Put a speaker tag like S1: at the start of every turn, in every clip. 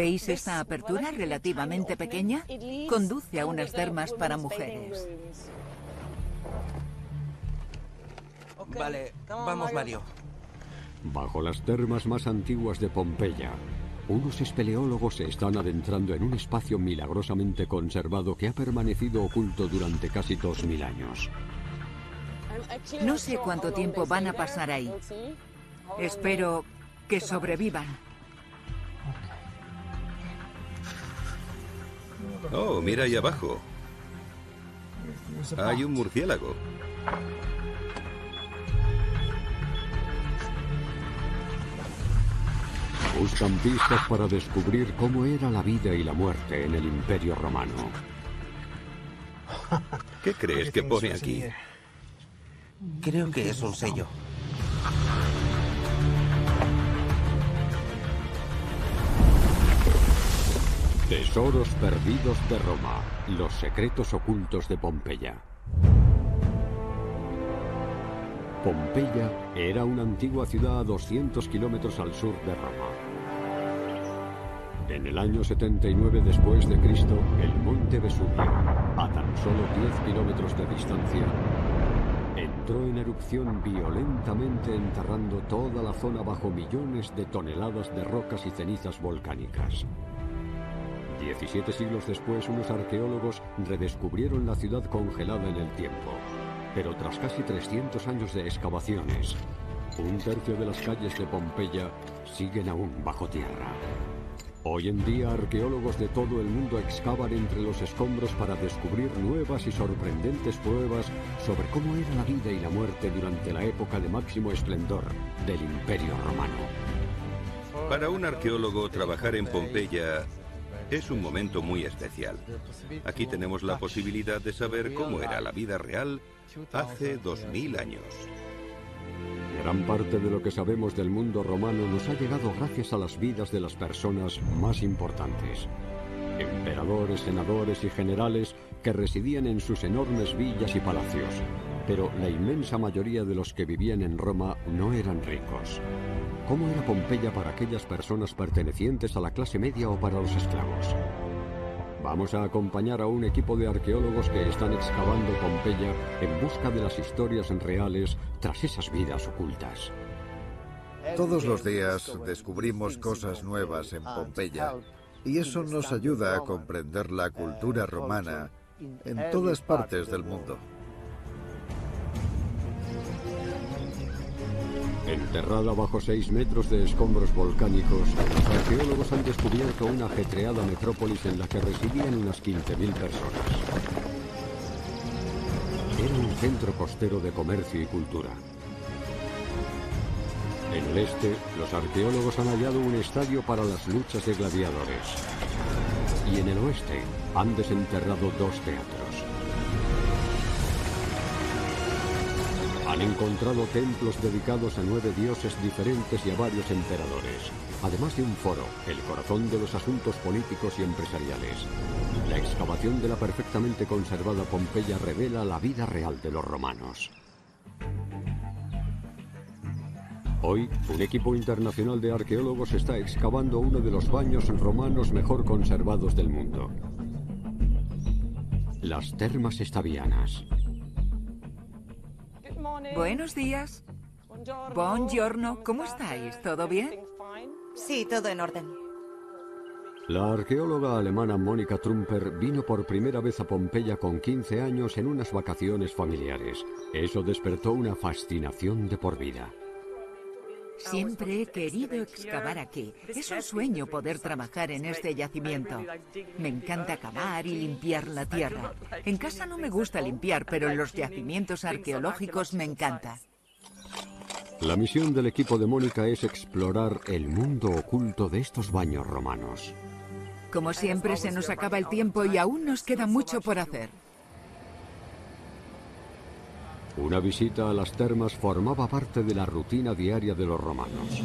S1: ¿Veis esta apertura relativamente pequeña? Conduce a unas termas para mujeres.
S2: Vale, vamos Mario.
S3: Bajo las termas más antiguas de Pompeya, unos espeleólogos se están adentrando en un espacio milagrosamente conservado que ha permanecido oculto durante casi 2.000 años.
S1: No sé cuánto tiempo van a pasar ahí. Espero que sobrevivan.
S4: Oh, mira ahí abajo. Hay un murciélago.
S3: Buscan pistas para descubrir cómo era la vida y la muerte en el Imperio Romano.
S4: ¿Qué crees que pone aquí?
S2: Creo que es un sello.
S3: Tesoros perdidos de Roma. Los secretos ocultos de Pompeya. Pompeya era una antigua ciudad a 200 kilómetros al sur de Roma. En el año 79 después de Cristo, el monte Vesubio, a tan solo 10 kilómetros de distancia, entró en erupción violentamente enterrando toda la zona bajo millones de toneladas de rocas y cenizas volcánicas. 17 siglos después, unos arqueólogos redescubrieron la ciudad congelada en el tiempo. Pero tras casi 300 años de excavaciones, un tercio de las calles de Pompeya siguen aún bajo tierra. Hoy en día arqueólogos de todo el mundo excavan entre los escombros para descubrir nuevas y sorprendentes pruebas sobre cómo era la vida y la muerte durante la época de máximo esplendor del Imperio Romano.
S4: Para un arqueólogo trabajar en Pompeya es un momento muy especial. Aquí tenemos la posibilidad de saber cómo era la vida real hace 2000 años.
S3: Gran parte de lo que sabemos del mundo romano nos ha llegado gracias a las vidas de las personas más importantes. Emperadores, senadores y generales que residían en sus enormes villas y palacios. Pero la inmensa mayoría de los que vivían en Roma no eran ricos. ¿Cómo era Pompeya para aquellas personas pertenecientes a la clase media o para los esclavos? Vamos a acompañar a un equipo de arqueólogos que están excavando Pompeya en busca de las historias reales tras esas vidas ocultas.
S5: Todos los días descubrimos cosas nuevas en Pompeya y eso nos ayuda a comprender la cultura romana en todas partes del mundo.
S3: Enterrada bajo 6 metros de escombros volcánicos, los arqueólogos han descubierto una ajetreada metrópolis en la que residían unas 15.000 personas. Era un centro costero de comercio y cultura. En el este, los arqueólogos han hallado un estadio para las luchas de gladiadores. Y en el oeste, han desenterrado dos teatros. Han encontrado templos dedicados a nueve dioses diferentes y a varios emperadores, además de un foro, el corazón de los asuntos políticos y empresariales. La excavación de la perfectamente conservada Pompeya revela la vida real de los romanos. Hoy, un equipo internacional de arqueólogos está excavando uno de los baños romanos mejor conservados del mundo. Las termas estavianas.
S1: Buenos días. Buongiorno. ¿Cómo estáis? ¿Todo bien?
S6: Sí, todo en orden.
S3: La arqueóloga alemana Mónica Trumper vino por primera vez a Pompeya con 15 años en unas vacaciones familiares. Eso despertó una fascinación de por vida.
S1: Siempre he querido excavar aquí. Es un sueño poder trabajar en este yacimiento. Me encanta cavar y limpiar la tierra. En casa no me gusta limpiar, pero en los yacimientos arqueológicos me encanta.
S3: La misión del equipo de Mónica es explorar el mundo oculto de estos baños romanos.
S1: Como siempre se nos acaba el tiempo y aún nos queda mucho por hacer.
S3: Una visita a las termas formaba parte de la rutina diaria de los romanos.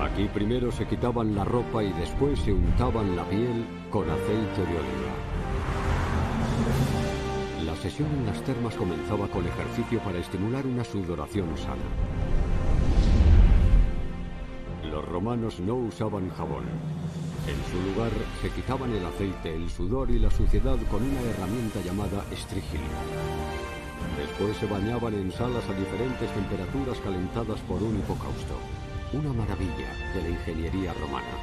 S3: Aquí primero se quitaban la ropa y después se untaban la piel con aceite de oliva. La sesión en las termas comenzaba con ejercicio para estimular una sudoración sana. romanos no usaban jabón. En su lugar se quitaban el aceite, el sudor y la suciedad con una herramienta llamada estrigil. Después se bañaban en salas a diferentes temperaturas calentadas por un hipocausto. Una maravilla de la ingeniería romana.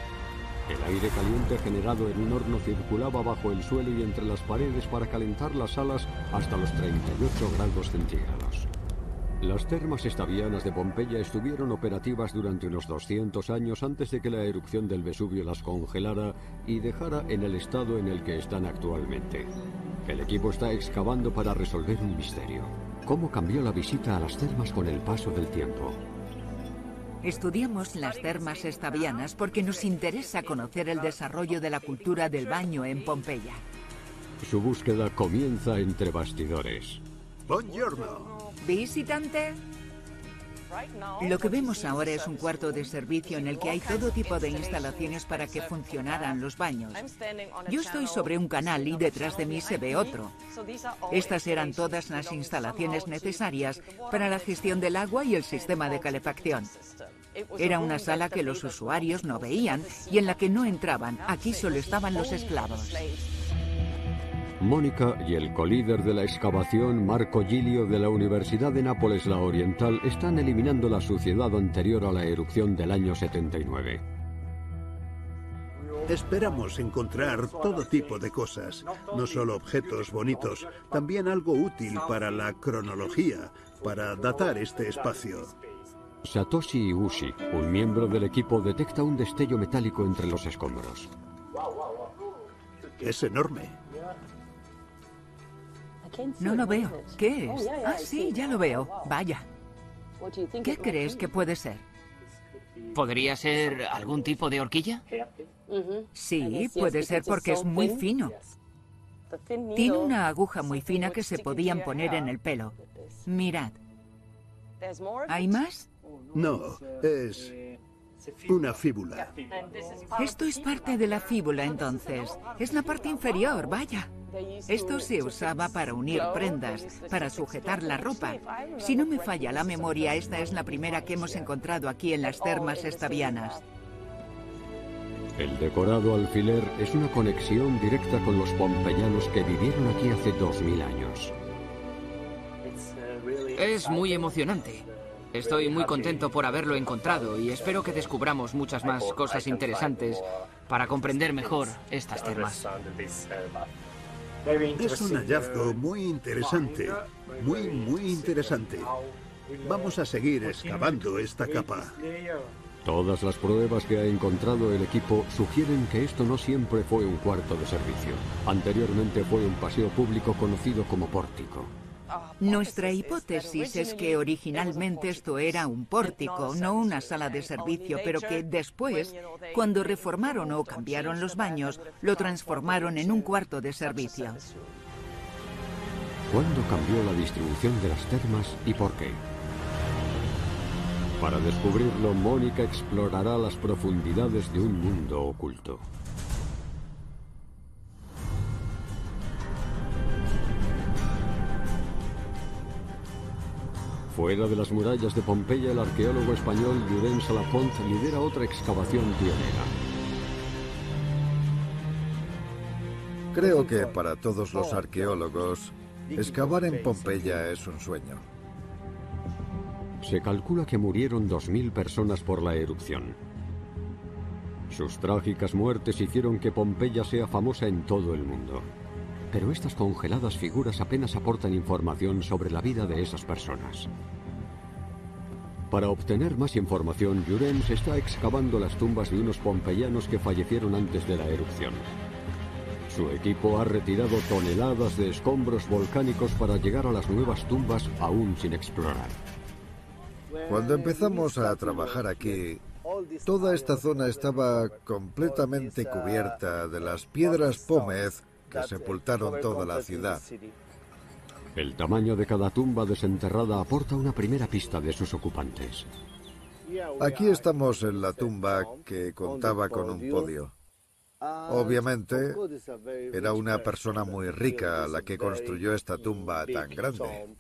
S3: El aire caliente generado en un horno circulaba bajo el suelo y entre las paredes para calentar las salas hasta los 38 grados centígrados. Las termas estavianas de Pompeya estuvieron operativas durante unos 200 años antes de que la erupción del Vesubio las congelara y dejara en el estado en el que están actualmente. El equipo está excavando para resolver un misterio. ¿Cómo cambió la visita a las termas con el paso del tiempo?
S1: Estudiamos las termas estavianas porque nos interesa conocer el desarrollo de la cultura del baño en Pompeya.
S3: Su búsqueda comienza entre bastidores.
S7: Buongiorno.
S1: ¿Visitante? Lo que vemos ahora es un cuarto de servicio en el que hay todo tipo de instalaciones para que funcionaran los baños. Yo estoy sobre un canal y detrás de mí se ve otro. Estas eran todas las instalaciones necesarias para la gestión del agua y el sistema de calefacción. Era una sala que los usuarios no veían y en la que no entraban. Aquí solo estaban los esclavos.
S3: Mónica y el colíder de la excavación, Marco Gilio de la Universidad de Nápoles la Oriental, están eliminando la suciedad anterior a la erupción del año 79.
S7: Esperamos encontrar todo tipo de cosas, no solo objetos bonitos, también algo útil para la cronología, para datar este espacio.
S3: Satoshi Iushi, un miembro del equipo, detecta un destello metálico entre los escombros.
S7: Es enorme.
S1: No lo veo. ¿Qué es? Ah, sí, ya lo veo. Vaya. ¿Qué crees que puede ser?
S8: ¿Podría ser algún tipo de horquilla?
S1: Sí, puede ser porque es muy fino. Tiene una aguja muy fina que se podían poner en el pelo. Mirad. ¿Hay más?
S7: No, es una fíbula.
S1: Esto es parte de la fíbula entonces. Es la parte inferior, vaya. Esto se usaba para unir prendas, para sujetar la ropa. Si no me falla la memoria, esta es la primera que hemos encontrado aquí en las termas estavianas.
S3: El decorado alfiler es una conexión directa con los pompeyanos que vivieron aquí hace 2000 años.
S8: Es muy emocionante. Estoy muy contento por haberlo encontrado y espero que descubramos muchas más cosas interesantes para comprender mejor estas termas.
S7: Es un hallazgo muy interesante, muy, muy interesante. Vamos a seguir excavando esta capa.
S3: Todas las pruebas que ha encontrado el equipo sugieren que esto no siempre fue un cuarto de servicio. Anteriormente fue un paseo público conocido como pórtico.
S1: Nuestra hipótesis es que originalmente esto era un pórtico, no una sala de servicio, pero que después, cuando reformaron o cambiaron los baños, lo transformaron en un cuarto de servicio.
S3: ¿Cuándo cambió la distribución de las termas y por qué? Para descubrirlo, Mónica explorará las profundidades de un mundo oculto. Fuera de las murallas de Pompeya, el arqueólogo español Llorenç Salapont lidera otra excavación pionera.
S5: Creo que para todos los arqueólogos, excavar en Pompeya es un sueño.
S3: Se calcula que murieron 2.000 personas por la erupción. Sus trágicas muertes hicieron que Pompeya sea famosa en todo el mundo. Pero estas congeladas figuras apenas aportan información sobre la vida de esas personas. Para obtener más información, Llorens está excavando las tumbas de unos pompeyanos que fallecieron antes de la erupción. Su equipo ha retirado toneladas de escombros volcánicos para llegar a las nuevas tumbas aún sin explorar.
S5: Cuando empezamos a trabajar aquí, toda esta zona estaba completamente cubierta de las piedras pómez que sepultaron toda la ciudad.
S3: El tamaño de cada tumba desenterrada aporta una primera pista de sus ocupantes.
S5: Aquí estamos en la tumba que contaba con un podio. Obviamente, era una persona muy rica la que construyó esta tumba tan grande.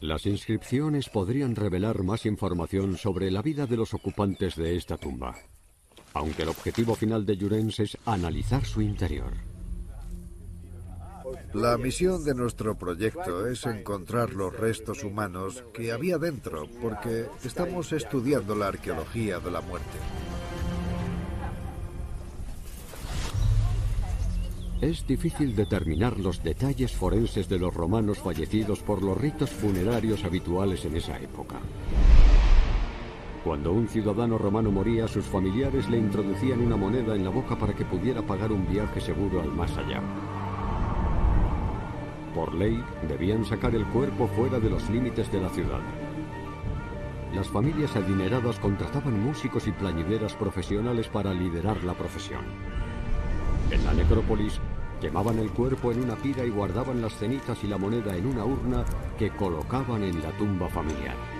S3: Las inscripciones podrían revelar más información sobre la vida de los ocupantes de esta tumba, aunque el objetivo final de Jurens es analizar su interior.
S5: La misión de nuestro proyecto es encontrar los restos humanos que había dentro, porque estamos estudiando la arqueología de la muerte.
S3: Es difícil determinar los detalles forenses de los romanos fallecidos por los ritos funerarios habituales en esa época. Cuando un ciudadano romano moría, sus familiares le introducían una moneda en la boca para que pudiera pagar un viaje seguro al más allá. Por ley, debían sacar el cuerpo fuera de los límites de la ciudad. Las familias adineradas contrataban músicos y plañideras profesionales para liderar la profesión. En la necrópolis, quemaban el cuerpo en una pira y guardaban las cenizas y la moneda en una urna que colocaban en la tumba familiar.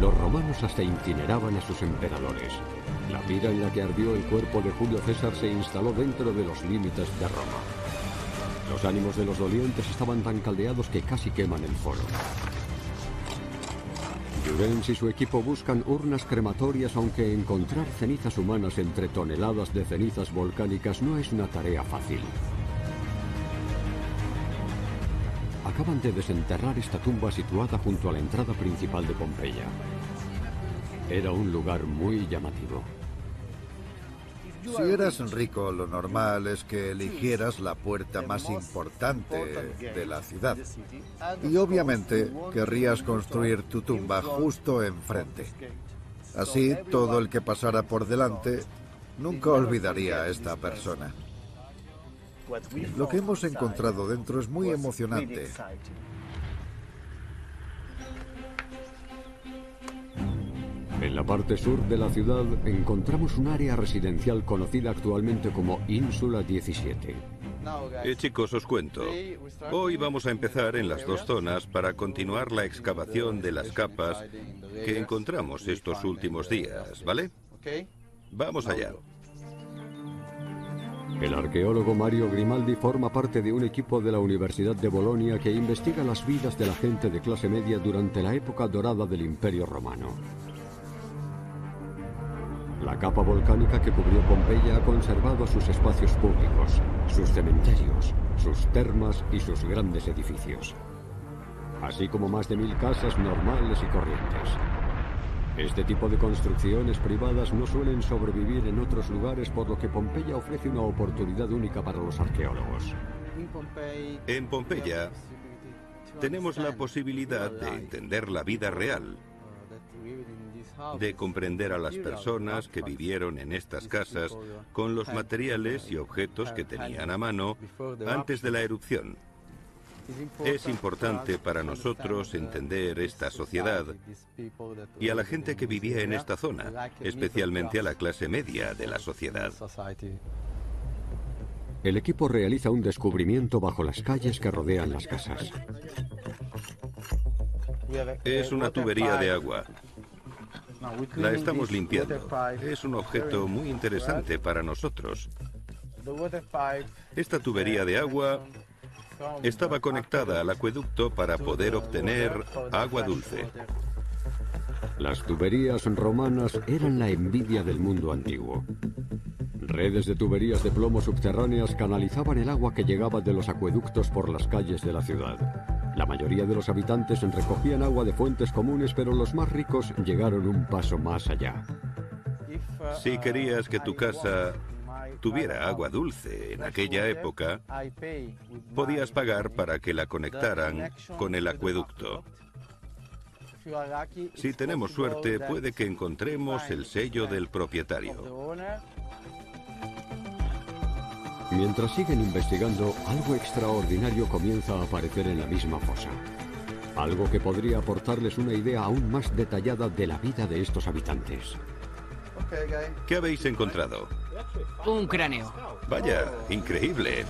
S3: Los romanos hasta incineraban a sus emperadores. La pira en la que ardió el cuerpo de Julio César se instaló dentro de los límites de Roma. Los ánimos de los dolientes estaban tan caldeados que casi queman el foro. Jurens y su equipo buscan urnas crematorias, aunque encontrar cenizas humanas entre toneladas de cenizas volcánicas no es una tarea fácil. De desenterrar esta tumba situada junto a la entrada principal de Pompeya. Era un lugar muy llamativo.
S5: Si eras rico, lo normal es que eligieras la puerta más importante de la ciudad. Y obviamente querrías construir tu tumba justo enfrente. Así, todo el que pasara por delante nunca olvidaría a esta persona. Lo que hemos encontrado dentro es muy emocionante.
S3: En la parte sur de la ciudad encontramos un área residencial conocida actualmente como Ínsula 17.
S4: Eh, chicos, os cuento. Hoy vamos a empezar en las dos zonas para continuar la excavación de las capas que encontramos estos últimos días, ¿vale? Vamos allá.
S3: El arqueólogo Mario Grimaldi forma parte de un equipo de la Universidad de Bolonia que investiga las vidas de la gente de clase media durante la época dorada del Imperio Romano. La capa volcánica que cubrió Pompeya ha conservado sus espacios públicos, sus cementerios, sus termas y sus grandes edificios, así como más de mil casas normales y corrientes. Este tipo de construcciones privadas no suelen sobrevivir en otros lugares, por lo que Pompeya ofrece una oportunidad única para los arqueólogos.
S4: En Pompeya tenemos la posibilidad de entender la vida real, de comprender a las personas que vivieron en estas casas con los materiales y objetos que tenían a mano antes de la erupción. Es importante para nosotros entender esta sociedad y a la gente que vivía en esta zona, especialmente a la clase media de la sociedad.
S3: El equipo realiza un descubrimiento bajo las calles que rodean las casas.
S4: Es una tubería de agua. La estamos limpiando. Es un objeto muy interesante para nosotros. Esta tubería de agua estaba conectada al acueducto para poder obtener agua dulce.
S3: Las tuberías romanas eran la envidia del mundo antiguo. Redes de tuberías de plomo subterráneas canalizaban el agua que llegaba de los acueductos por las calles de la ciudad. La mayoría de los habitantes recogían agua de fuentes comunes, pero los más ricos llegaron un paso más allá.
S4: Si querías que tu casa tuviera agua dulce en aquella época, podías pagar para que la conectaran con el acueducto. Si tenemos suerte, puede que encontremos el sello del propietario.
S3: Mientras siguen investigando, algo extraordinario comienza a aparecer en la misma fosa. Algo que podría aportarles una idea aún más detallada de la vida de estos habitantes.
S4: ¿Qué habéis encontrado?
S8: Un cráneo.
S4: Vaya, increíble.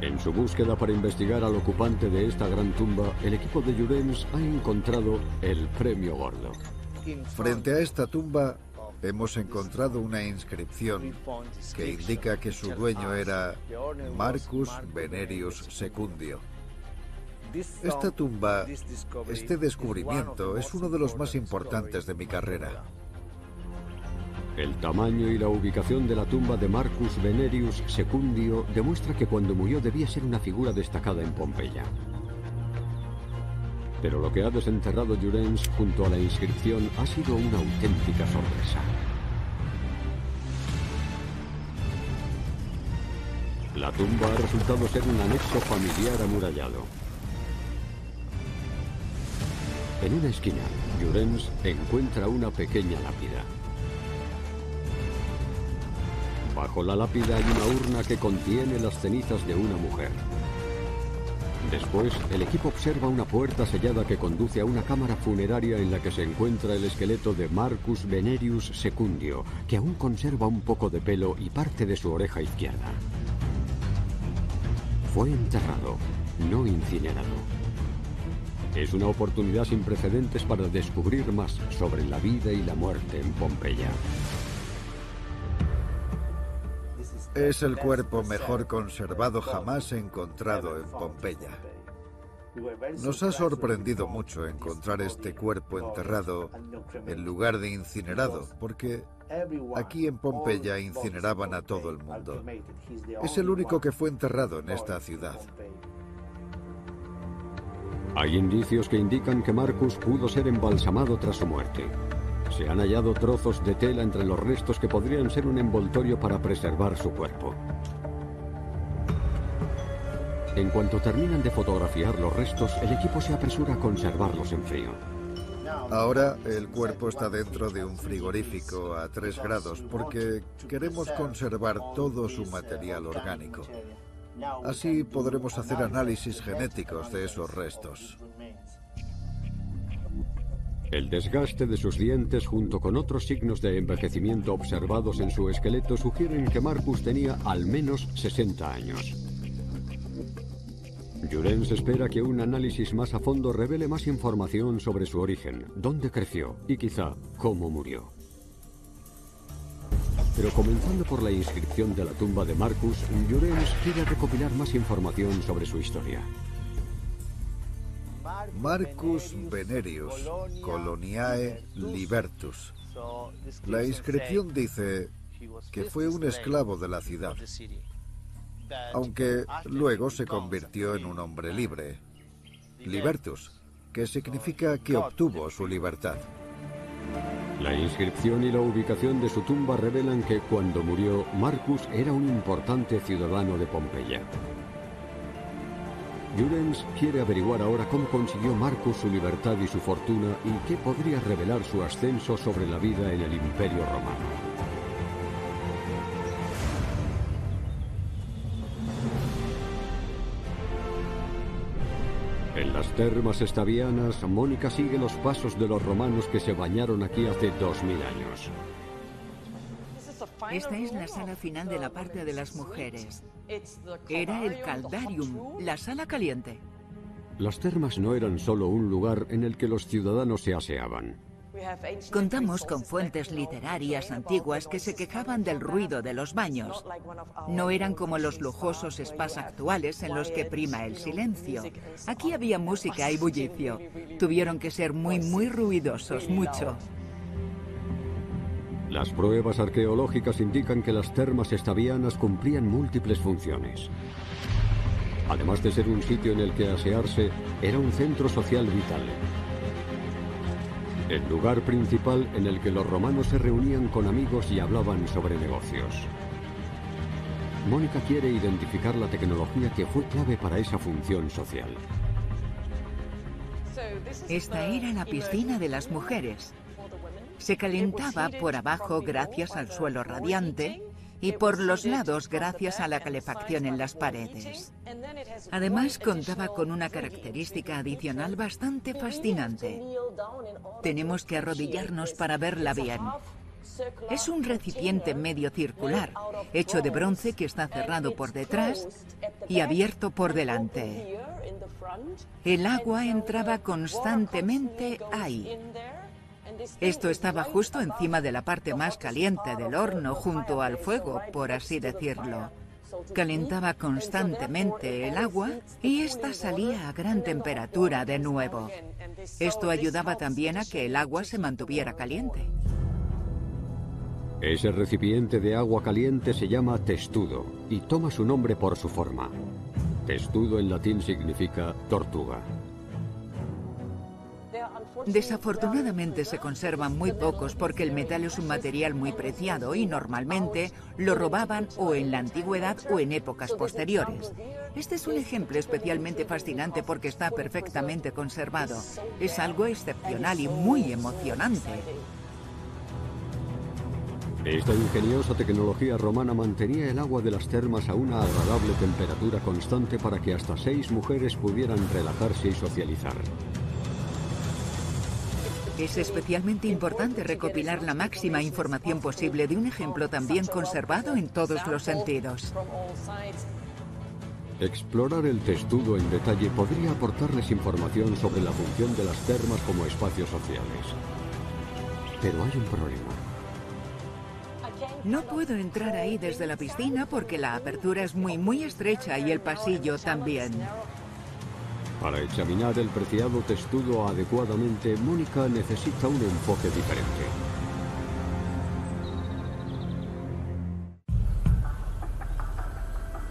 S3: En su búsqueda para investigar al ocupante de esta gran tumba, el equipo de Jurens ha encontrado el premio gordo.
S5: Frente a esta tumba hemos encontrado una inscripción que indica que su dueño era Marcus Venerius Secundio. Esta tumba, este descubrimiento, es uno de los más importantes de mi carrera.
S3: El tamaño y la ubicación de la tumba de Marcus Venerius Secundio demuestra que cuando murió debía ser una figura destacada en Pompeya. Pero lo que ha desenterrado Jurens junto a la inscripción ha sido una auténtica sorpresa. La tumba ha resultado ser un anexo familiar amurallado. En una esquina, Jurens encuentra una pequeña lápida. Bajo la lápida hay una urna que contiene las cenizas de una mujer. Después, el equipo observa una puerta sellada que conduce a una cámara funeraria en la que se encuentra el esqueleto de Marcus Venerius Secundio, que aún conserva un poco de pelo y parte de su oreja izquierda. Fue enterrado, no incinerado. Es una oportunidad sin precedentes para descubrir más sobre la vida y la muerte en Pompeya.
S5: Es el cuerpo mejor conservado jamás encontrado en Pompeya. Nos ha sorprendido mucho encontrar este cuerpo enterrado en lugar de incinerado, porque aquí en Pompeya incineraban a todo el mundo. Es el único que fue enterrado en esta ciudad.
S3: Hay indicios que indican que Marcus pudo ser embalsamado tras su muerte. Se han hallado trozos de tela entre los restos que podrían ser un envoltorio para preservar su cuerpo. En cuanto terminan de fotografiar los restos, el equipo se apresura a conservarlos en frío.
S5: Ahora el cuerpo está dentro de un frigorífico a 3 grados porque queremos conservar todo su material orgánico. Así podremos hacer análisis genéticos de esos restos.
S3: El desgaste de sus dientes junto con otros signos de envejecimiento observados en su esqueleto sugieren que Marcus tenía al menos 60 años. Jurens espera que un análisis más a fondo revele más información sobre su origen, dónde creció y quizá cómo murió. Pero comenzando por la inscripción de la tumba de Marcus, Jurens quiere recopilar más información sobre su historia.
S5: Marcus Venerius, Coloniae Libertus. La inscripción dice que fue un esclavo de la ciudad, aunque luego se convirtió en un hombre libre. Libertus, que significa que obtuvo su libertad.
S3: La inscripción y la ubicación de su tumba revelan que cuando murió, Marcus era un importante ciudadano de Pompeya. Jurens quiere averiguar ahora cómo consiguió Marcus su libertad y su fortuna y qué podría revelar su ascenso sobre la vida en el Imperio Romano. Las termas estavianas, Mónica sigue los pasos de los romanos que se bañaron aquí hace dos mil años.
S1: Esta es la sala final de la parte de las mujeres. Era el Caldarium, la sala caliente.
S3: Las termas no eran solo un lugar en el que los ciudadanos se aseaban.
S1: Contamos con fuentes literarias antiguas que se quejaban del ruido de los baños. No eran como los lujosos spas actuales en los que prima el silencio. Aquí había música y bullicio. Tuvieron que ser muy, muy ruidosos, mucho.
S3: Las pruebas arqueológicas indican que las termas estavianas cumplían múltiples funciones. Además de ser un sitio en el que asearse, era un centro social vital. El lugar principal en el que los romanos se reunían con amigos y hablaban sobre negocios. Mónica quiere identificar la tecnología que fue clave para esa función social.
S1: Esta era la piscina de las mujeres. Se calentaba por abajo gracias al suelo radiante y por los lados gracias a la calefacción en las paredes. Además contaba con una característica adicional bastante fascinante. Tenemos que arrodillarnos para verla bien. Es un recipiente medio circular, hecho de bronce que está cerrado por detrás y abierto por delante. El agua entraba constantemente ahí. Esto estaba justo encima de la parte más caliente del horno, junto al fuego, por así decirlo. Calentaba constantemente el agua y ésta salía a gran temperatura de nuevo. Esto ayudaba también a que el agua se mantuviera caliente.
S3: Ese recipiente de agua caliente se llama testudo y toma su nombre por su forma. Testudo en latín significa tortuga.
S1: Desafortunadamente se conservan muy pocos porque el metal es un material muy preciado y normalmente lo robaban o en la antigüedad o en épocas posteriores. Este es un ejemplo especialmente fascinante porque está perfectamente conservado. Es algo excepcional y muy emocionante.
S3: Esta ingeniosa tecnología romana mantenía el agua de las termas a una agradable temperatura constante para que hasta seis mujeres pudieran relajarse y socializar.
S1: Es especialmente importante recopilar la máxima información posible de un ejemplo tan bien conservado en todos los sentidos.
S3: Explorar el testudo en detalle podría aportarles información sobre la función de las termas como espacios sociales. Pero hay un problema.
S1: No puedo entrar ahí desde la piscina porque la apertura es muy muy estrecha y el pasillo también.
S3: Para examinar el preciado testudo adecuadamente, Mónica necesita un enfoque diferente.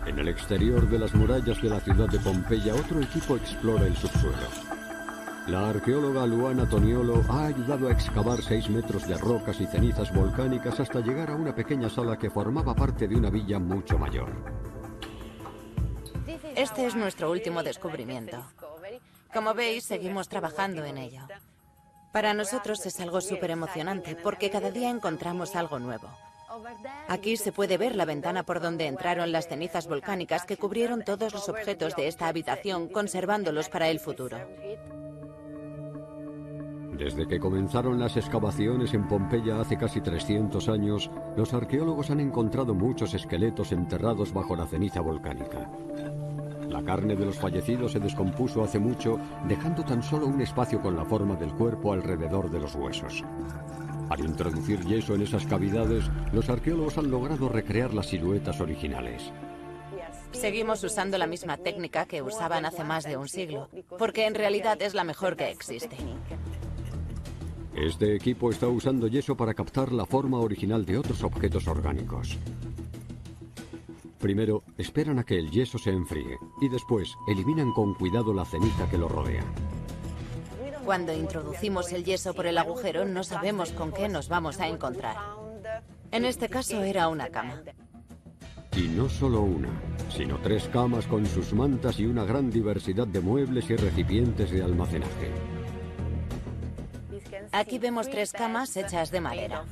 S3: En el exterior de las murallas de la ciudad de Pompeya, otro equipo explora el subsuelo. La arqueóloga Luana Toniolo ha ayudado a excavar seis metros de rocas y cenizas volcánicas hasta llegar a una pequeña sala que formaba parte de una villa mucho mayor.
S9: Este es nuestro último descubrimiento. Como veis, seguimos trabajando en ello. Para nosotros es algo súper emocionante porque cada día encontramos algo nuevo. Aquí se puede ver la ventana por donde entraron las cenizas volcánicas que cubrieron todos los objetos de esta habitación, conservándolos para el futuro.
S3: Desde que comenzaron las excavaciones en Pompeya hace casi 300 años, los arqueólogos han encontrado muchos esqueletos enterrados bajo la ceniza volcánica. La carne de los fallecidos se descompuso hace mucho, dejando tan solo un espacio con la forma del cuerpo alrededor de los huesos. Al introducir yeso en esas cavidades, los arqueólogos han logrado recrear las siluetas originales.
S9: Seguimos usando la misma técnica que usaban hace más de un siglo, porque en realidad es la mejor que existe.
S3: Este equipo está usando yeso para captar la forma original de otros objetos orgánicos. Primero, esperan a que el yeso se enfríe y después eliminan con cuidado la ceniza que lo rodea.
S9: Cuando introducimos el yeso por el agujero no sabemos con qué nos vamos a encontrar. En este caso era una cama.
S3: Y no solo una, sino tres camas con sus mantas y una gran diversidad de muebles y recipientes de almacenaje.
S9: Aquí vemos tres camas hechas de madera.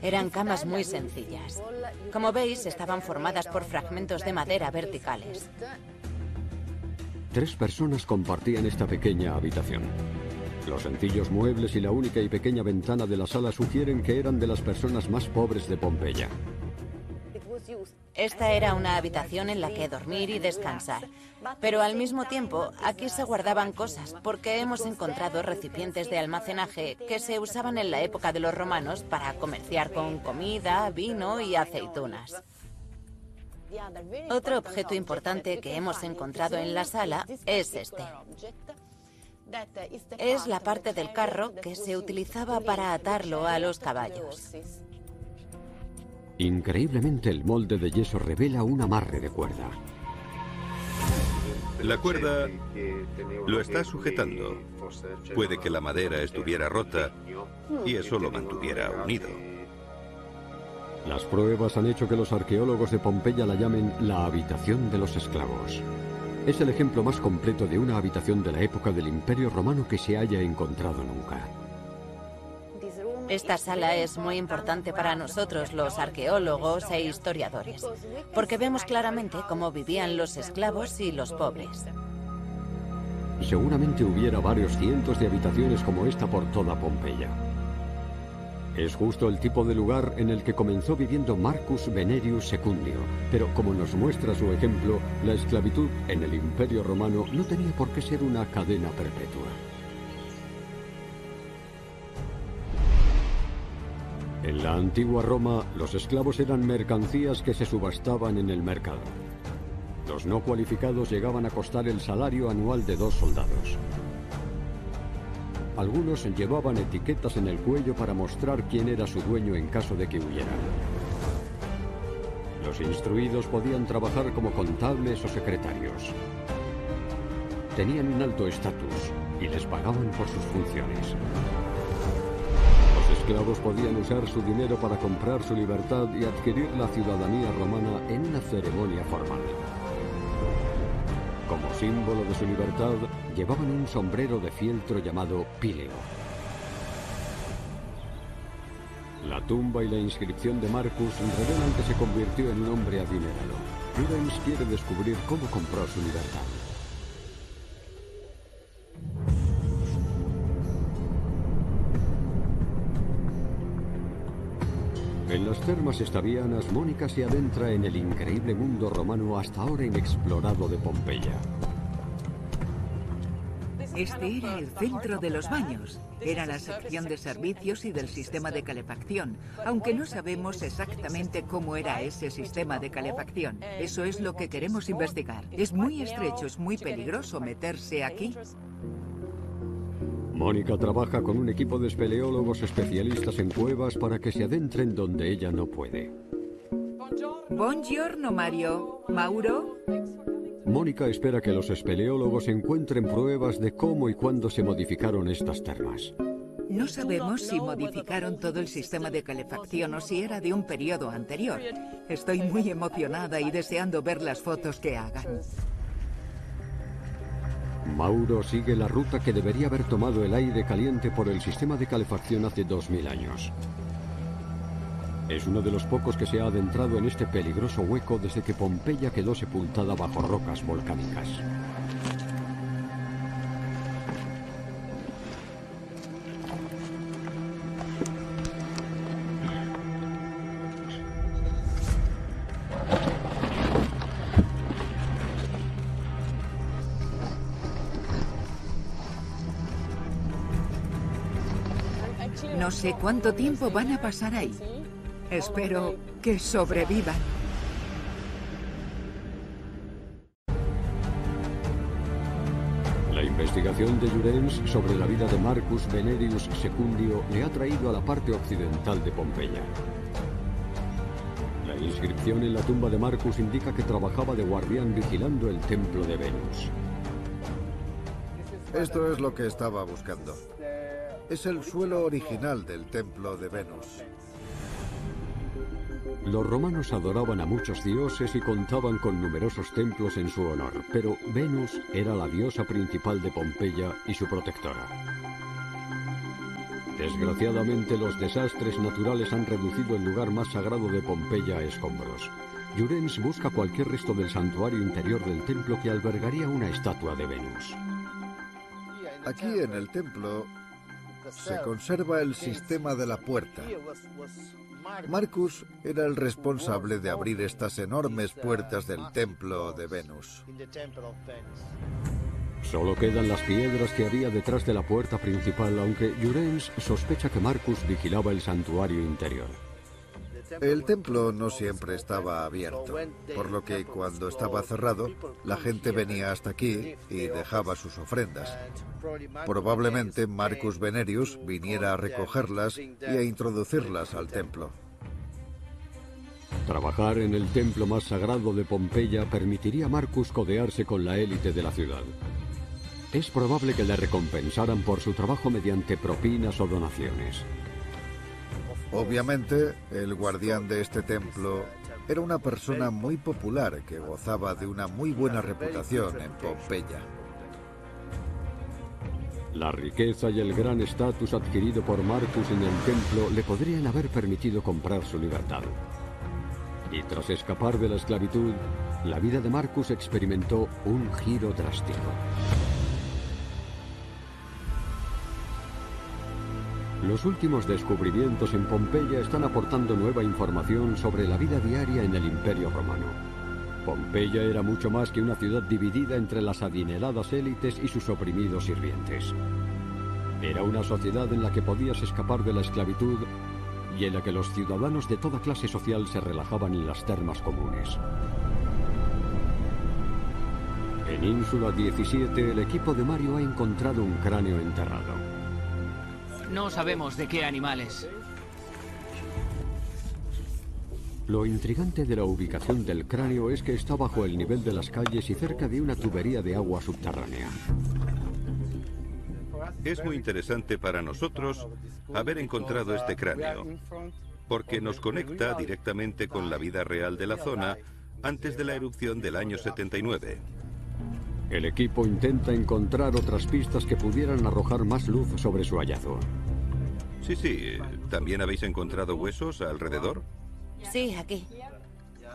S9: Eran camas muy sencillas. Como veis, estaban formadas por fragmentos de madera verticales.
S3: Tres personas compartían esta pequeña habitación. Los sencillos muebles y la única y pequeña ventana de la sala sugieren que eran de las personas más pobres de Pompeya.
S9: Esta era una habitación en la que dormir y descansar. Pero al mismo tiempo, aquí se guardaban cosas, porque hemos encontrado recipientes de almacenaje que se usaban en la época de los romanos para comerciar con comida, vino y aceitunas. Otro objeto importante que hemos encontrado en la sala es este. Es la parte del carro que se utilizaba para atarlo a los caballos.
S3: Increíblemente el molde de yeso revela un amarre de cuerda.
S4: La cuerda lo está sujetando. Puede que la madera estuviera rota y eso lo mantuviera unido.
S3: Las pruebas han hecho que los arqueólogos de Pompeya la llamen la habitación de los esclavos. Es el ejemplo más completo de una habitación de la época del Imperio Romano que se haya encontrado nunca.
S9: Esta sala es muy importante para nosotros, los arqueólogos e historiadores, porque vemos claramente cómo vivían los esclavos y los pobres.
S3: Seguramente hubiera varios cientos de habitaciones como esta por toda Pompeya. Es justo el tipo de lugar en el que comenzó viviendo Marcus Venerius Secundio, pero como nos muestra su ejemplo, la esclavitud en el Imperio Romano no tenía por qué ser una cadena perpetua. En la antigua Roma, los esclavos eran mercancías que se subastaban en el mercado. Los no cualificados llegaban a costar el salario anual de dos soldados. Algunos llevaban etiquetas en el cuello para mostrar quién era su dueño en caso de que huyeran. Los instruidos podían trabajar como contables o secretarios. Tenían un alto estatus y les pagaban por sus funciones. Esclavos podían usar su dinero para comprar su libertad y adquirir la ciudadanía romana en una ceremonia formal. Como símbolo de su libertad, llevaban un sombrero de fieltro llamado píleo. La tumba y la inscripción de Marcus revelan que se convirtió en un hombre adinerado. Rubens quiere descubrir cómo compró su libertad. Termas estavianas, Mónica se adentra en el increíble mundo romano hasta ahora inexplorado de Pompeya.
S1: Este era el centro de los baños. Era la sección de servicios y del sistema de calefacción, aunque no sabemos exactamente cómo era ese sistema de calefacción. Eso es lo que queremos investigar. Es muy estrecho, es muy peligroso meterse aquí.
S3: Mónica trabaja con un equipo de espeleólogos especialistas en cuevas para que se adentren donde ella no puede.
S1: Buongiorno, Mario. Mauro.
S3: Mónica espera que los espeleólogos encuentren pruebas de cómo y cuándo se modificaron estas termas.
S1: No sabemos si modificaron todo el sistema de calefacción o si era de un periodo anterior. Estoy muy emocionada y deseando ver las fotos que hagan.
S3: Mauro sigue la ruta que debería haber tomado el aire caliente por el sistema de calefacción hace 2000 años. Es uno de los pocos que se ha adentrado en este peligroso hueco desde que Pompeya quedó sepultada bajo rocas volcánicas.
S1: Sé cuánto tiempo van a pasar ahí. Espero que sobrevivan.
S3: La investigación de Jurens sobre la vida de Marcus Venerius Secundio le ha traído a la parte occidental de Pompeya. La inscripción en la tumba de Marcus indica que trabajaba de guardián vigilando el templo de Venus.
S5: Esto es lo que estaba buscando. Es el suelo original del templo de Venus.
S3: Los romanos adoraban a muchos dioses y contaban con numerosos templos en su honor, pero Venus era la diosa principal de Pompeya y su protectora. Desgraciadamente, los desastres naturales han reducido el lugar más sagrado de Pompeya a escombros. Jurens busca cualquier resto del santuario interior del templo que albergaría una estatua de Venus.
S5: Aquí en el templo se conserva el sistema de la puerta. Marcus era el responsable de abrir estas enormes puertas del templo de Venus.
S3: Solo quedan las piedras que había detrás de la puerta principal, aunque Jurens sospecha que Marcus vigilaba el santuario interior.
S5: El templo no siempre estaba abierto, por lo que cuando estaba cerrado, la gente venía hasta aquí y dejaba sus ofrendas. Probablemente Marcus Venerius viniera a recogerlas y a introducirlas al templo.
S3: Trabajar en el templo más sagrado de Pompeya permitiría a Marcus codearse con la élite de la ciudad. Es probable que le recompensaran por su trabajo mediante propinas o donaciones.
S5: Obviamente, el guardián de este templo era una persona muy popular que gozaba de una muy buena reputación en Pompeya.
S3: La riqueza y el gran estatus adquirido por Marcus en el templo le podrían haber permitido comprar su libertad. Y tras escapar de la esclavitud, la vida de Marcus experimentó un giro drástico. Los últimos descubrimientos en Pompeya están aportando nueva información sobre la vida diaria en el Imperio Romano. Pompeya era mucho más que una ciudad dividida entre las adineradas élites y sus oprimidos sirvientes. Era una sociedad en la que podías escapar de la esclavitud y en la que los ciudadanos de toda clase social se relajaban en las termas comunes. En Ínsula 17, el equipo de Mario ha encontrado un cráneo enterrado.
S8: No sabemos de qué animales.
S3: Lo intrigante de la ubicación del cráneo es que está bajo el nivel de las calles y cerca de una tubería de agua subterránea.
S4: Es muy interesante para nosotros haber encontrado este cráneo, porque nos conecta directamente con la vida real de la zona antes de la erupción del año 79.
S3: El equipo intenta encontrar otras pistas que pudieran arrojar más luz sobre su hallazgo.
S4: Sí, sí. ¿También habéis encontrado huesos alrededor?
S9: Sí, aquí.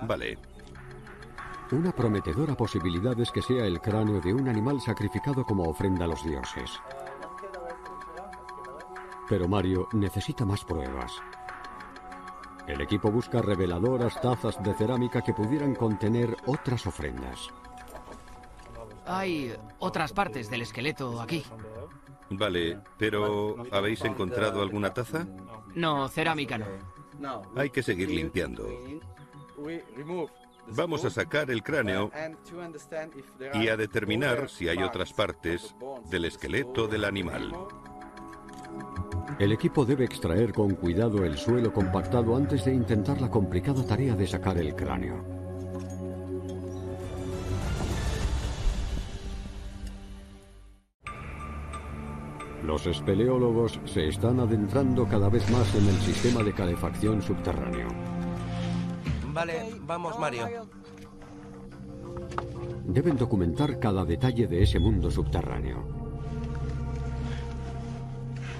S4: Vale.
S3: Una prometedora posibilidad es que sea el cráneo de un animal sacrificado como ofrenda a los dioses. Pero Mario necesita más pruebas. El equipo busca reveladoras tazas de cerámica que pudieran contener otras ofrendas.
S8: Hay otras partes del esqueleto aquí.
S4: Vale, pero ¿habéis encontrado alguna taza?
S8: No, cerámica no.
S4: Hay que seguir limpiando. Vamos a sacar el cráneo y a determinar si hay otras partes del esqueleto del animal.
S3: El equipo debe extraer con cuidado el suelo compactado antes de intentar la complicada tarea de sacar el cráneo. Los espeleólogos se están adentrando cada vez más en el sistema de calefacción subterráneo.
S2: Vale, vamos, Mario.
S3: Deben documentar cada detalle de ese mundo subterráneo.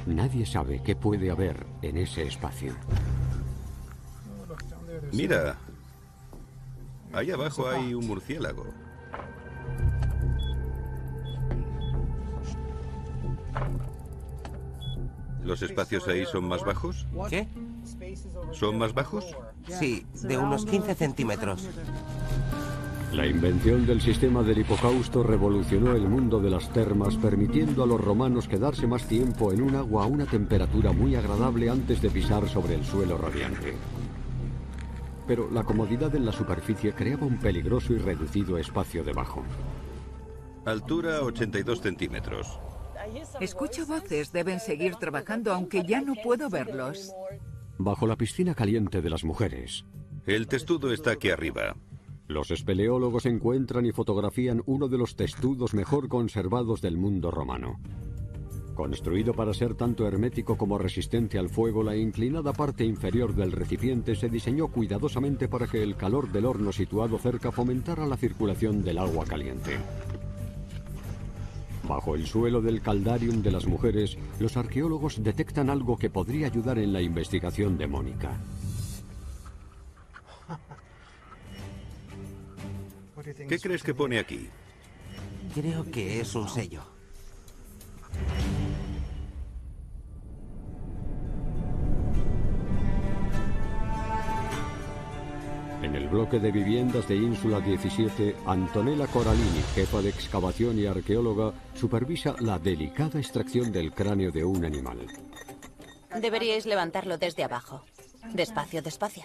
S3: Nadie sabe qué puede haber en ese espacio.
S4: Mira, ahí abajo hay un murciélago. ¿Los espacios ahí son más bajos?
S2: ¿Qué?
S4: ¿Son más bajos?
S2: Sí, de unos 15 centímetros.
S3: La invención del sistema del hipocausto revolucionó el mundo de las termas, permitiendo a los romanos quedarse más tiempo en un agua a una temperatura muy agradable antes de pisar sobre el suelo radiante. Pero la comodidad en la superficie creaba un peligroso y reducido espacio debajo.
S4: Altura 82 centímetros.
S1: Escucho voces, deben seguir trabajando aunque ya no puedo verlos.
S3: Bajo la piscina caliente de las mujeres.
S4: El testudo está aquí arriba.
S3: Los espeleólogos encuentran y fotografían uno de los testudos mejor conservados del mundo romano. Construido para ser tanto hermético como resistente al fuego, la inclinada parte inferior del recipiente se diseñó cuidadosamente para que el calor del horno situado cerca fomentara la circulación del agua caliente. Bajo el suelo del caldarium de las mujeres, los arqueólogos detectan algo que podría ayudar en la investigación de Mónica.
S4: ¿Qué crees que pone aquí?
S2: Creo que es un sello.
S3: Bloque de viviendas de Ínsula 17, Antonella Coralini, jefa de excavación y arqueóloga, supervisa la delicada extracción del cráneo de un animal.
S9: Deberíais levantarlo desde abajo. Despacio, despacio.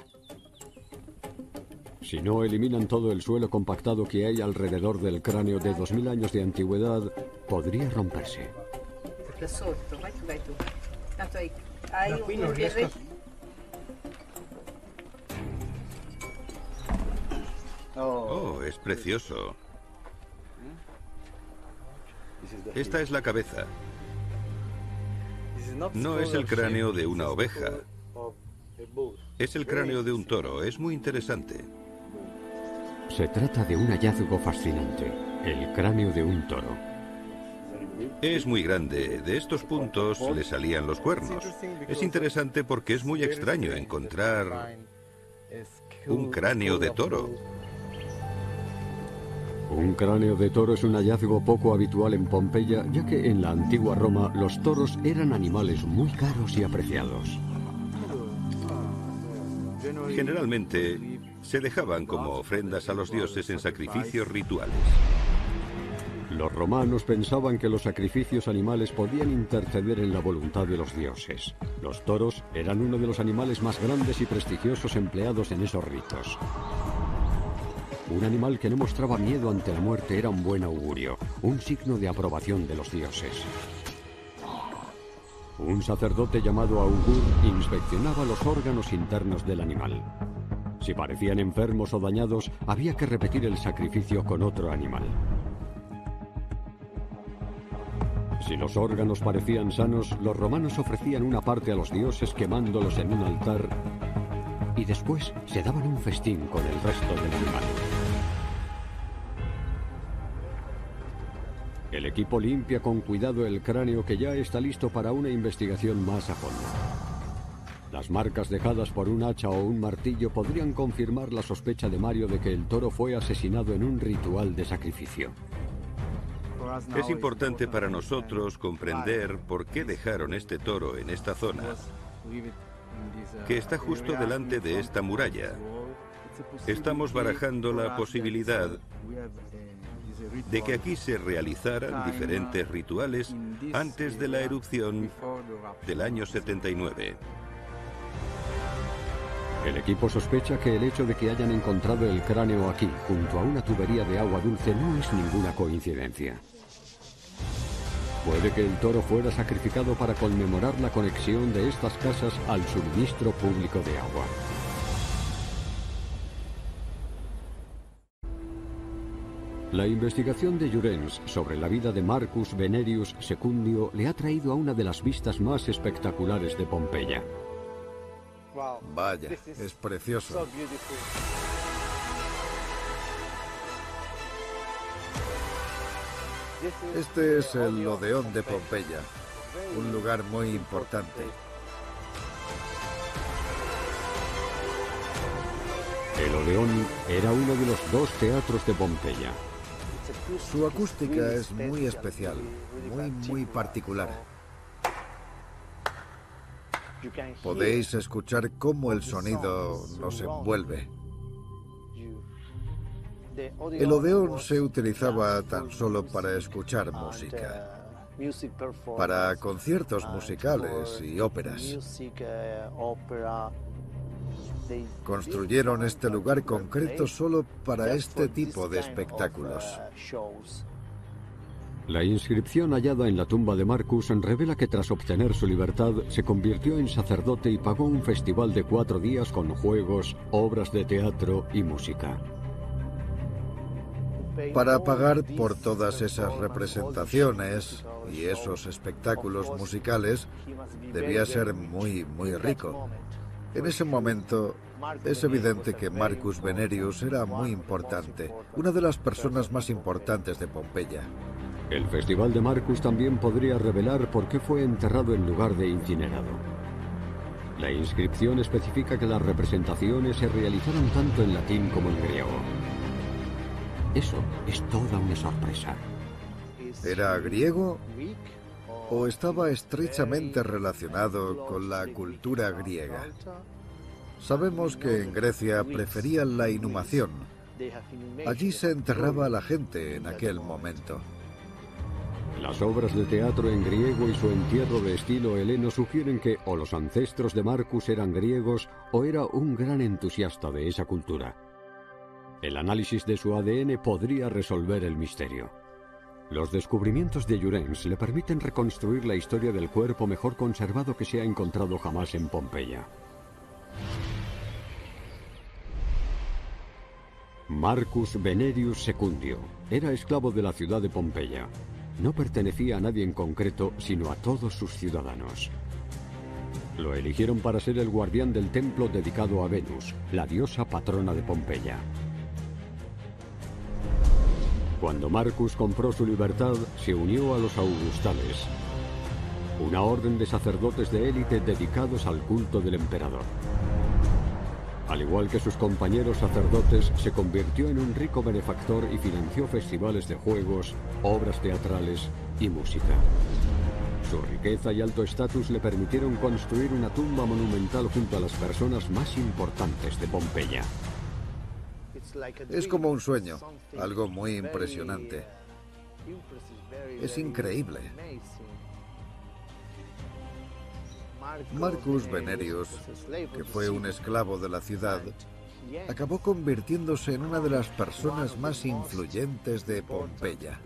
S3: Si no eliminan todo el suelo compactado que hay alrededor del cráneo de 2000 años de antigüedad, podría romperse.
S4: Oh, es precioso. Esta es la cabeza. No es el cráneo de una oveja. Es el cráneo de un toro. Es muy interesante.
S3: Se trata de un hallazgo fascinante, el cráneo de un toro.
S4: Es muy grande. De estos puntos le salían los cuernos. Es interesante porque es muy extraño encontrar un cráneo de toro.
S3: Un cráneo de toro es un hallazgo poco habitual en Pompeya, ya que en la antigua Roma los toros eran animales muy caros y apreciados.
S4: Generalmente se dejaban como ofrendas a los dioses en sacrificios rituales.
S3: Los romanos pensaban que los sacrificios animales podían interceder en la voluntad de los dioses. Los toros eran uno de los animales más grandes y prestigiosos empleados en esos ritos. Un animal que no mostraba miedo ante la muerte era un buen augurio, un signo de aprobación de los dioses. Un sacerdote llamado augur inspeccionaba los órganos internos del animal. Si parecían enfermos o dañados, había que repetir el sacrificio con otro animal. Si los órganos parecían sanos, los romanos ofrecían una parte a los dioses quemándolos en un altar y después se daban un festín con el resto del animal. El equipo limpia con cuidado el cráneo que ya está listo para una investigación más a fondo. Las marcas dejadas por un hacha o un martillo podrían confirmar la sospecha de Mario de que el toro fue asesinado en un ritual de sacrificio.
S4: Es importante para nosotros comprender por qué dejaron este toro en esta zona, que está justo delante de esta muralla. Estamos barajando la posibilidad de que aquí se realizaran diferentes rituales antes de la erupción del año 79.
S3: El equipo sospecha que el hecho de que hayan encontrado el cráneo aquí, junto a una tubería de agua dulce, no es ninguna coincidencia. Puede que el toro fuera sacrificado para conmemorar la conexión de estas casas al suministro público de agua. La investigación de Jurens sobre la vida de Marcus Venerius Secundio le ha traído a una de las vistas más espectaculares de Pompeya.
S5: Vaya, es precioso. Este es el Odeón de Pompeya, un lugar muy importante.
S3: El Odeón era uno de los dos teatros de Pompeya.
S5: Su acústica es muy especial, muy, muy particular. Podéis escuchar cómo el sonido nos envuelve. El Odeón se utilizaba tan solo para escuchar música, para conciertos musicales y óperas. Construyeron este lugar concreto solo para este tipo de espectáculos.
S3: La inscripción hallada en la tumba de Marcus revela que tras obtener su libertad se convirtió en sacerdote y pagó un festival de cuatro días con juegos, obras de teatro y música.
S5: Para pagar por todas esas representaciones y esos espectáculos musicales, debía ser muy, muy rico. En ese momento es evidente que Marcus Venerius era muy importante, una de las personas más importantes de Pompeya.
S3: El Festival de Marcus también podría revelar por qué fue enterrado en lugar de incinerado. La inscripción especifica que las representaciones se realizaron tanto en latín como en griego. Eso es toda una sorpresa.
S5: ¿Era griego o estaba estrechamente relacionado con la cultura griega? Sabemos que en Grecia preferían la inhumación. Allí se enterraba a la gente en aquel momento.
S3: Las obras de teatro en griego y su entierro de estilo heleno sugieren que o los ancestros de Marcus eran griegos o era un gran entusiasta de esa cultura. El análisis de su ADN podría resolver el misterio. Los descubrimientos de Jurens le permiten reconstruir la historia del cuerpo mejor conservado que se ha encontrado jamás en Pompeya. Marcus Venerius Secundio era esclavo de la ciudad de Pompeya. No pertenecía a nadie en concreto, sino a todos sus ciudadanos. Lo eligieron para ser el guardián del templo dedicado a Venus, la diosa patrona de Pompeya. Cuando Marcus compró su libertad, se unió a los augustales, una orden de sacerdotes de élite dedicados al culto del emperador. Al igual que sus compañeros sacerdotes, se convirtió en un rico benefactor y financió festivales de juegos, obras teatrales y música. Su riqueza y alto estatus le permitieron construir una tumba monumental junto a las personas más importantes de Pompeya.
S5: Es como un sueño, algo muy impresionante. Es increíble. Marcus Venerius, que fue un esclavo de la ciudad, acabó convirtiéndose en una de las personas más influyentes de Pompeya.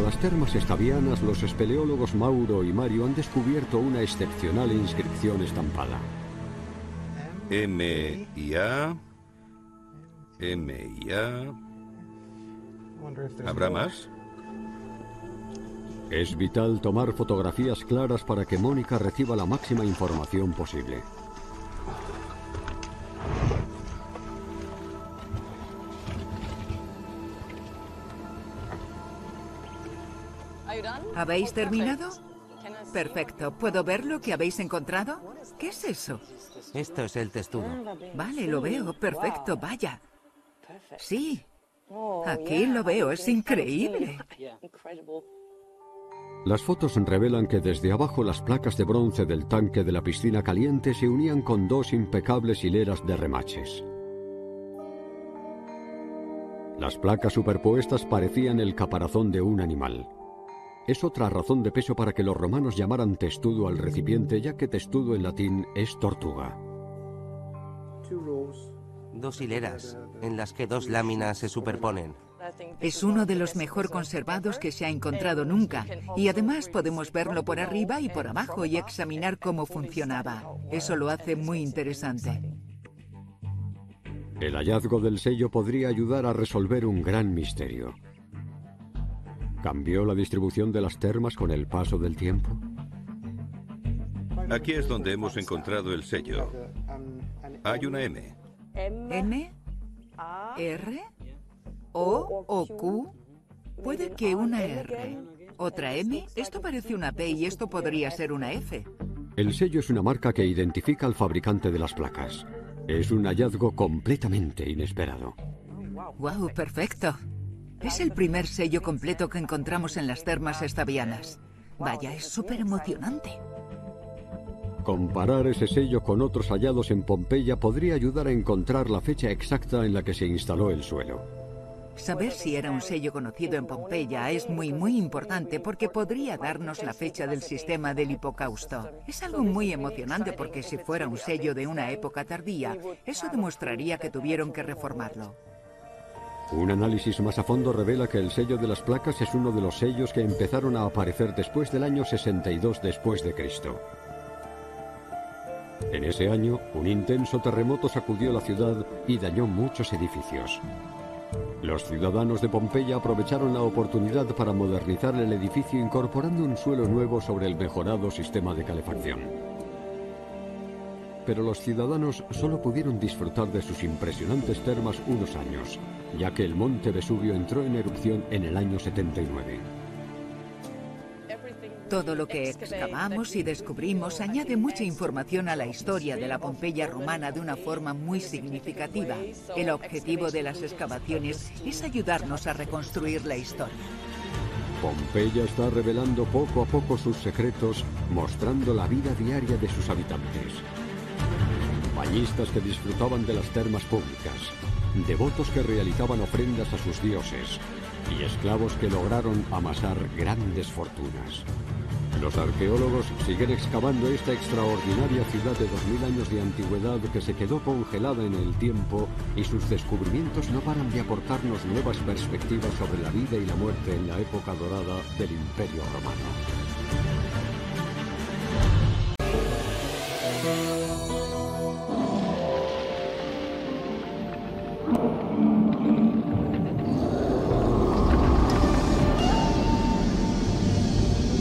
S3: Bajo las termas estavianas, los espeleólogos Mauro y Mario han descubierto una excepcional inscripción estampada.
S4: M y A. M y A. ¿Habrá más?
S3: Es vital tomar fotografías claras para que Mónica reciba la máxima información posible.
S1: ¿Habéis terminado? Perfecto. ¿Puedo ver lo que habéis encontrado? ¿Qué es eso?
S2: Esto es el testudo.
S1: Vale, lo veo. Perfecto. Vaya. Sí. Aquí lo veo. Es increíble.
S3: Las fotos revelan que desde abajo las placas de bronce del tanque de la piscina caliente se unían con dos impecables hileras de remaches. Las placas superpuestas parecían el caparazón de un animal. Es otra razón de peso para que los romanos llamaran testudo al recipiente, ya que testudo en latín es tortuga.
S2: Dos hileras, en las que dos láminas se superponen.
S1: Es uno de los mejor conservados que se ha encontrado nunca y además podemos verlo por arriba y por abajo y examinar cómo funcionaba. Eso lo hace muy interesante.
S3: El hallazgo del sello podría ayudar a resolver un gran misterio. ¿Cambió la distribución de las termas con el paso del tiempo?
S4: Aquí es donde hemos encontrado el sello. Hay una M.
S1: ¿M? ¿R? ¿O o Q? Puede que una R. ¿Otra M? Esto parece una P y esto podría ser una F.
S3: El sello es una marca que identifica al fabricante de las placas. Es un hallazgo completamente inesperado.
S1: ¡Wow! Perfecto. Es el primer sello completo que encontramos en las termas estavianas. Vaya, es súper emocionante.
S3: Comparar ese sello con otros hallados en Pompeya podría ayudar a encontrar la fecha exacta en la que se instaló el suelo.
S1: Saber si era un sello conocido en Pompeya es muy, muy importante porque podría darnos la fecha del sistema del hipocausto. Es algo muy emocionante porque si fuera un sello de una época tardía, eso demostraría que tuvieron que reformarlo.
S3: Un análisis más a fondo revela que el sello de las placas es uno de los sellos que empezaron a aparecer después del año 62 después de Cristo. En ese año, un intenso terremoto sacudió la ciudad y dañó muchos edificios. Los ciudadanos de Pompeya aprovecharon la oportunidad para modernizar el edificio incorporando un suelo nuevo sobre el mejorado sistema de calefacción. Pero los ciudadanos solo pudieron disfrutar de sus impresionantes termas unos años, ya que el monte Vesubio entró en erupción en el año 79.
S1: Todo lo que excavamos y descubrimos añade mucha información a la historia de la Pompeya romana de una forma muy significativa. El objetivo de las excavaciones es ayudarnos a reconstruir la historia.
S3: Pompeya está revelando poco a poco sus secretos, mostrando la vida diaria de sus habitantes. Bañistas que disfrutaban de las termas públicas, devotos que realizaban ofrendas a sus dioses y esclavos que lograron amasar grandes fortunas. Los arqueólogos siguen excavando esta extraordinaria ciudad de 2000 años de antigüedad que se quedó congelada en el tiempo y sus descubrimientos no paran de aportarnos nuevas perspectivas sobre la vida y la muerte en la época dorada del Imperio Romano.